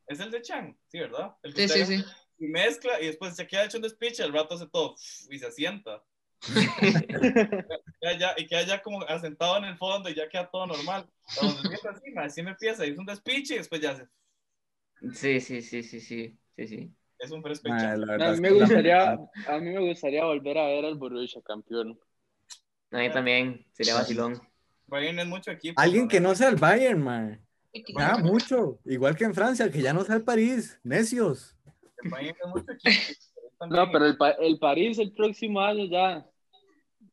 Es el de Chang, sí, ¿verdad? El que Sí, sí, sí. Y mezcla y después se queda hecho un despiche, al rato hace todo y se asienta. Queda ya- y queda ya como asentado en el fondo y ya queda todo normal. La Bundesliga es así, man, así me empieza, es un despiche y después ya se, Sí, sí, sí, sí, sí. Sí, sí. es un fresco la A mí es me que la- gustaría, a mí me gustaría volver a ver al Borussia campeón. A mí también sería vacilón. Bayern es mucho equipo. Alguien man. que no sea el Bayern, man. Ya, Ah, mucho. Igual que en Francia, que ya no sea el París. Necios. El Bayern es mucho equipo. No, pero el, Pa- el París el próximo año ya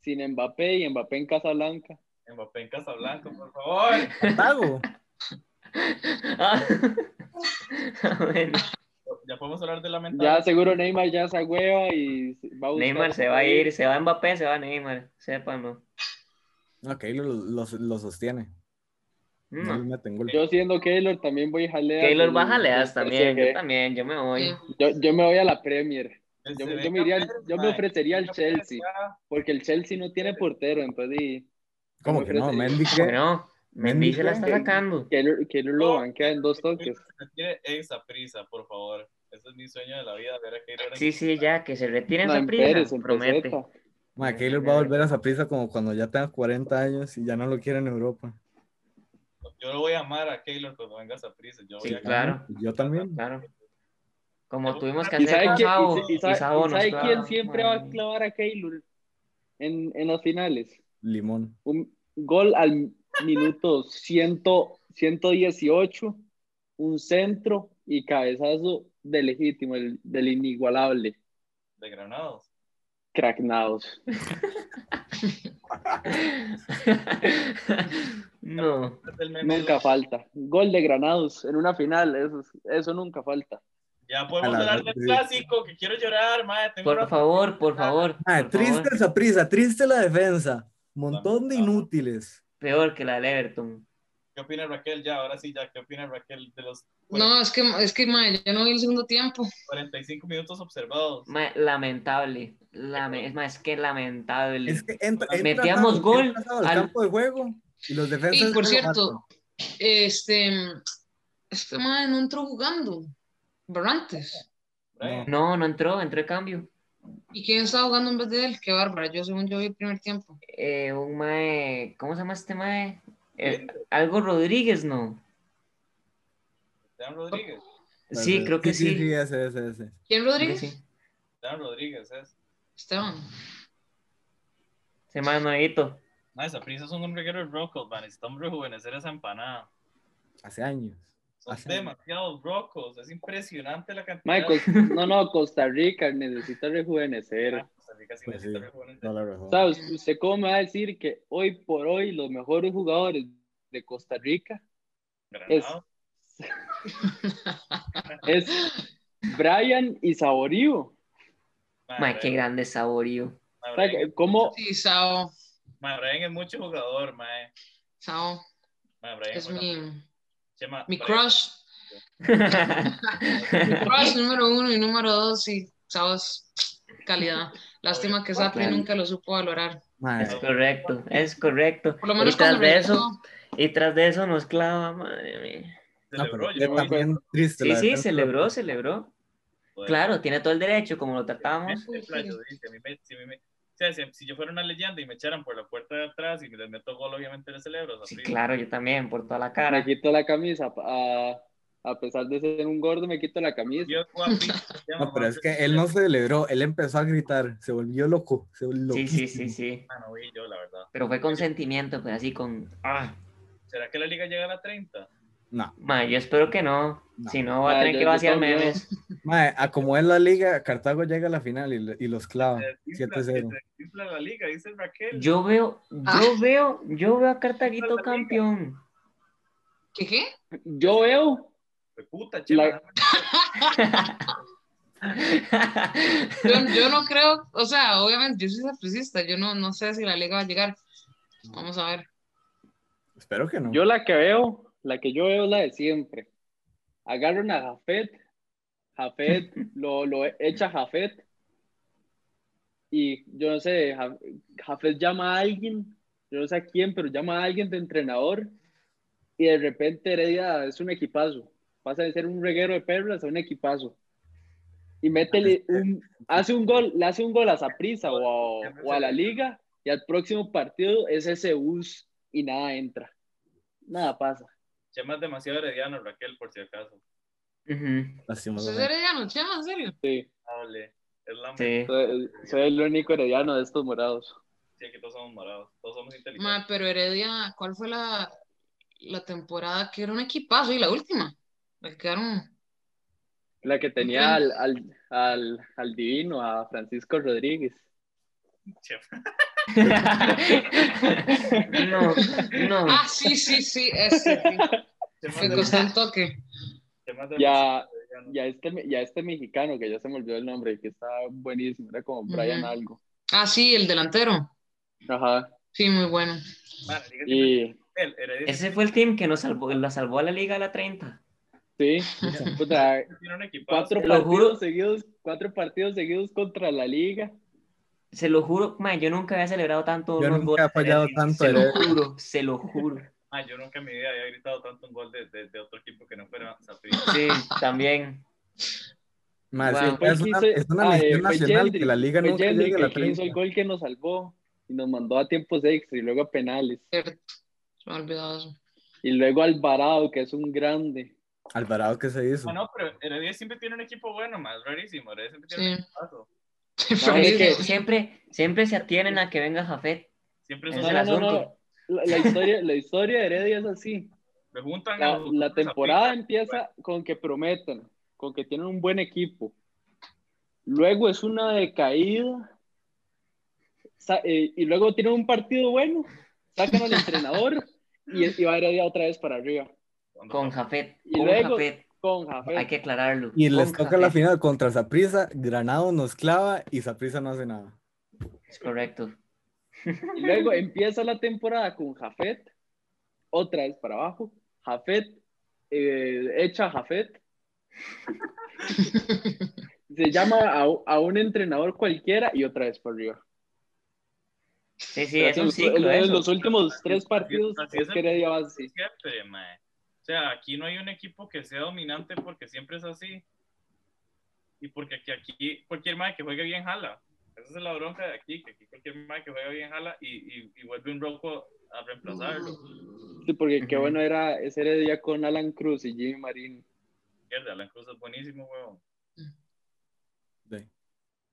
sin Mbappé y Mbappé en Casablanca. Mbappé en Casablanca, por favor. Pago. Ah. bueno, Ya podemos hablar de la Ya mentalidad. seguro Neymar ya se hueva y va a buscar- Neymar se va a ir, se va Mbappé, se va Neymar. Sépanlo. Ok, lo, lo, lo sostiene. No, le No. meten gol. Yo siendo Keylor también voy a jalear. Keylor del- bájaleas del también, yo también, yo me voy. Yo, yo me voy a la Premier, yo- yo me iría yo me ofrecería al Chelsea. porque el Chelsea no tiene portero, entonces y ¿Cómo que no? Mendy, ¿qué? Bueno, Mendy se la está sacando. Keylor, Keylor lo banquea en dos toques. Se retire esa prisa, por favor. Ese es mi sueño de la vida, ver a Keylor en- Sí, sí, ya, que se retiren No, esa en Pérez, prisa, en promete. Ma, Keylor va a volver a esa prisa como cuando ya tenga 40 años y ya no lo quiere en Europa. Yo lo voy a amar a Keylor cuando venga esa prisa. Yo voy Sí, a claro. Yo también. Claro. Como tuvimos que ¿Y hacer sabe, con quién, Sabo, y, y y sabe- Sabo sabe clava, quién siempre va a clavar a Keylor en, en las finales? limón. Un gol al minuto 100, 118, un centro y cabezazo del legítimo, el- del inigualable. De Granados. Cracknados. no. Nunca de- falta. Gol de Granados en una final, eso, eso nunca falta. Ya podemos hablar del clásico, que quiero llorar, madre. Tengo Por una- favor, por favor. Mae, por triste favor. esa prisa, triste la defensa. Montón de inútiles. Peor que la del Everton. ¿Qué opina Raquel ya? Ahora sí, ya. ¿Qué opina Raquel de los No, es que, es que, mae, yo no vi el segundo tiempo. 45 minutos observados? Ma- lamentable. Lame- es más, es que lamentable. Es que entra, entra Metíamos gol al campo de juego y los defensas. Y por cierto, este, este mae no entró jugando, Barrantes. Brian, No, no entró, entró de cambio. ¿Y quién estaba jugando en vez de él? Qué bárbara, yo según yo vi el primer tiempo. Eh, un mae, ¿cómo se llama este mae? Eh, algo Rodríguez, ¿no? Dan Rodríguez. Sí, creo que sí. Sí, sí, ese, ese, ese. ¿Quién que Rodríguez? sí. Dan Rodríguez es. Esteban. Se llama nuevito. Madre, esa prisa son un reguero de brocos, man. Necesitamos rejuvenecer esa empanada. Hace años. Son demasiados brocos. Es impresionante la cantidad. Cos- no, no, Costa Rica necesita rejuvenecer. Ah, Costa Rica sí Pues sí, rejuvenecer. no ¿us- ¿usted cómo me va a decir que hoy por hoy los mejores jugadores de Costa Rica Granado. es Brian y Saborío? Mae, qué grande saborío. es- ¿Cómo? Sí, Sao. Brian es mucho jugador, mae. Sao Brian es juega- mi, Chema, mi Brian- crush. Mi crush número uno y número dos, y Sao es calidad. Lástima que Sapri Claro. nunca lo supo valorar. Es correcto, es correcto. Por lo menos y tras de eso, y tras de eso nos clava, madre mía. no, celebró, pero yo triste. Sí, sí, defensa. celebró, celebró. Claro, tiene todo el derecho, como lo tratamos. Es playo, dice, a mí me- si, a mí me- o sea, si, si yo fuera una leyenda y me echaran por la puerta de atrás y les meto gol, obviamente le celebro. Sí, claro, yo también, por toda la Me cara. quito la camisa. A, a pesar de ser un gordo, me quito la camisa. Dios llama No, pero es que él no celebró, él empezó a gritar, se volvió loco. Se volvió Sí, sí, loquísimo. sí, sí. Ah, no vi yo, la verdad. Pero fue con sentimiento, pues así con. Ah, ¿Será que la liga llega a la 30? No, ma, yo espero que no. No. Si no, va a tener yo- que vaciar memes. mae, a como es la liga, Cartago llega a la final y, y los clava. Se desinfla- 7-0. se desinfla la liga, dice Raquel. Yo veo, yo Ah. veo, yo veo a Cartaguito campeón. ¿Qué qué? Yo veo, Fue puta, Chema. La- Yo, yo no creo, o sea, obviamente yo soy sapricista, yo no, no sé si la liga va a llegar. Vamos a ver. Espero que no. yo la que veo, la que yo veo es la de siempre. Agarran a Jafet, Jafet lo, lo echa Jafet y yo no sé, Ja- Jafet llama a alguien, yo no sé a quién, pero llama a alguien de entrenador y de repente Heredia es un equipazo. Pasa de ser un reguero de perlas a un equipazo. Y métele un, hace un gol, le hace un gol a Saprissa o, o a la liga y al próximo partido es ese bus y nada entra. Nada pasa. Chema es demasiado herediano, Raquel, por si acaso. ¿Usted es herediano, Chema? ¿En serio? Sí, Hable. Es la Sí. soy, soy el único herediano de estos morados. Sí, aquí todos somos morados. Todos somos inteligentes. Ma, pero Heredia, ¿cuál fue la, la temporada que era un equipazo y la última? La que quedaron. La que tenía al, al, al, al divino, a Francisco Rodríguez. Chema. no, no. Ah, sí, sí, sí, ese. sí. Me es costó un toque. Ya, ya, este, ya este mexicano, que ya se me olvidó el nombre, que está buenísimo, era como Brian algo. Ah, sí, el delantero. Ajá. Sí, muy bueno. Y Ese fue el team que nos salvó, la salvó a la liga a la 30. sí, puta, cuatro partidos seguidos, cuatro partidos seguidos contra la liga. Se lo juro, ma, yo nunca había celebrado tanto. Yo unos nunca goles he Heredia. tanto Se lo juro, se lo juro. Ah, yo nunca en mi vida había gritado tanto un gol de, de, de otro equipo que no fuera Saprissa. Sí, también. Sí, Wow. El es una, hizo- es una ah, eh, nacional Yendri, que la liga nunca Yendri llegue a la que hizo 30. el gol que nos salvó y nos mandó a tiempos extra y luego a penales. Cierto. Se me ha olvidado eso. Y luego Alvarado, que es un grande. Alvarado que se hizo. Ah, no, pero Heredia siempre tiene un equipo bueno, más rarísimo. Heredia siempre tiene un Sí. No, Es que siempre, siempre se atienen a que venga Jafet. Siempre es el No, no, no, asunto. no. La, la historia, la historia de Heredia es así. juntan La, los- la a temporada empieza con que prometen, con que tienen un buen equipo. Luego es una decaída. eh, y luego tienen un partido bueno, sacan al entrenador y, y va Heredia otra vez para arriba. Con Jafet. Y Con luego- Jafet. Con Jafet. Hay que aclararlo. Y les toca la Jafet. final contra Saprissa, Granado nos clava y Saprissa no hace nada. Es correcto. Y luego empieza la temporada con Jafet, otra vez para abajo. Jafet, eh, echa a Jafet. Se llama a, a un entrenador cualquiera y otra vez para arriba. Sí, sí, Pero es un ciclo en los últimos tres partidos así es que va así. Siempre, mae. O sea, aquí no hay un equipo que sea dominante porque siempre es así. Y porque aquí, aquí cualquier mae que juegue bien jala. Esa es la bronca de aquí, que aquí cualquier mae que juegue bien jala y, y, y vuelve un roco a reemplazarlo. Sí, porque qué bueno era ese Heredia con Alan Cruz y Jimmy Marín. Mierda, Alan Cruz es buenísimo, weón. Sí.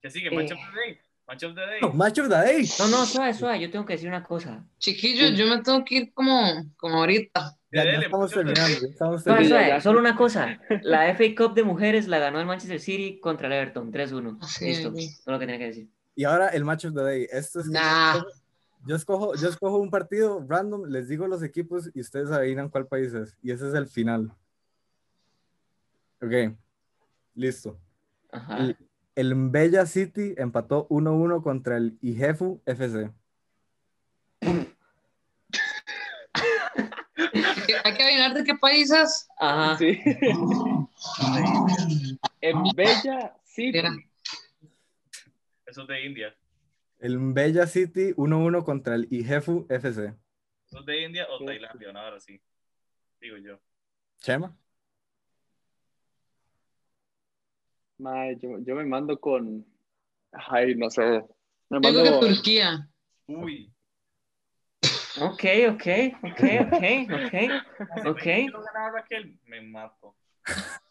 ¿Qué sigue? Eh. The Day. Match of the Day. No, Match of the Day. No, no, suave, suave. Yo tengo que decir una cosa. Chiquillos, yo me tengo que ir como, como ahorita. Ya, ya estamos Match of the terminando. Estamos Suave, terminando. suave. ya. Solo una cosa. La FA Cup de mujeres la ganó el Manchester City contra el Everton. 3-1. Sí, Listo. sí. Todo lo que tenía que decir. Y ahora el Match of the Day. Esto es Nah. yo, escojo, yo escojo un partido random, les digo los equipos y ustedes adivinan cuál país es. Y ese es el final. Ok. Listo. Ajá. El, el Mbella City empató 1-1 contra el Ijefu FC. Hay que- adivinar de qué países. Ajá. Sí. en Bella City. Mira. Eso es de India. El Mbella City 1-1 contra el Ijefu FC. Eso es de India o. Tailandia, no, ahora sí. Digo yo. Chema. Mae, yo, yo me mando con. Ay, no sé. Me Yo creo que mando. Turquía. Uy. Ok, ok, ok, ok, ok. Ok. Quiero ganar, Raquel, me mato.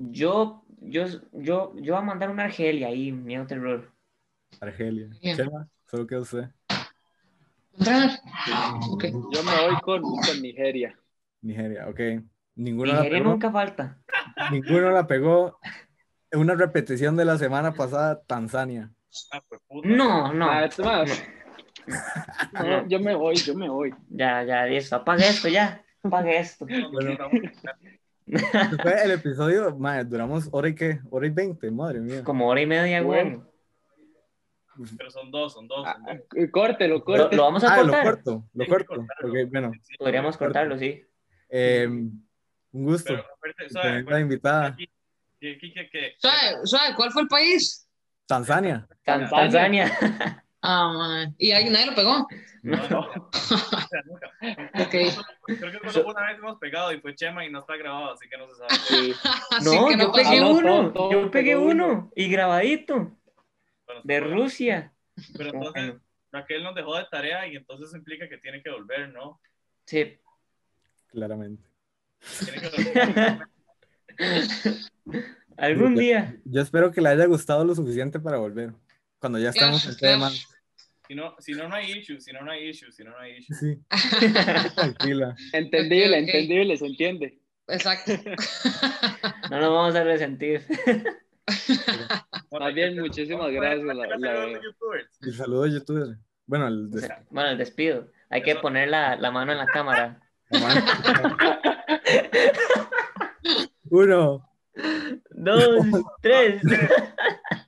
Yo, yo, yo, yo voy a mandar una Argelia ahí, miedo terror. Argelia. Chema, solo que usted. ¿Entrar? Ok. Yo me voy con, con Nigeria. Nigeria, ok. Ninguno la, Nigeria pegó, nunca falta. ninguno la pegó. Una repetición de la semana pasada, Tanzania. Ah, pues puta. No, no. Ah, es más. No, yo me voy, yo me voy. Ya, ya, listo. Apague esto ya. Apague esto. No, no, Bueno. no, Fue el episodio, madre, duramos hora y qué, hora y veinte, madre mía. Como hora y media, güey. Pero son dos, son dos. Ah, Son dos. eh, córtelo, Lo, córtelo. lo vamos a Ah, lo cortar. corto, lo corto. cortarlo. Ok, bueno, Podríamos cortarlo, sí. eh, un gusto. Pero, invitada, Aquí- suave, ¿cuál fue el país? Tanzania. Tan- Tanzania. Tanzania. Ah, man. Y ahí nadie lo pegó. No, no. Creo que solo una vez hemos pegado y fue Chema y no está grabado, así que no se sabe. Sí. No, que no yo pegué uno. todo- todo Yo pegué uno. uno. Y grabadito. Bueno, De bueno, Rusia. Pero entonces Raquel nos dejó de tarea y entonces implica que tiene que volver, ¿no? sí. Claramente. Tiene que volver. Algún día. Yo espero que le haya gustado lo suficiente para volver. Cuando ya estamos en Claro, tema. Si no, si no, no hay issue, si no, no hay issue, si no, no hay issue. Sí, tranquila. Entendible, entendible, se entiende. Exacto. No nos vamos a resentir. Bueno, Más bien, muchísimas gracias, la- la la- saludo a los youtubers. Y saludo youtuber. Bueno, el de- Bueno, el despido. Hay que poner la, la mano en la cámara. Uno. Dos, tres.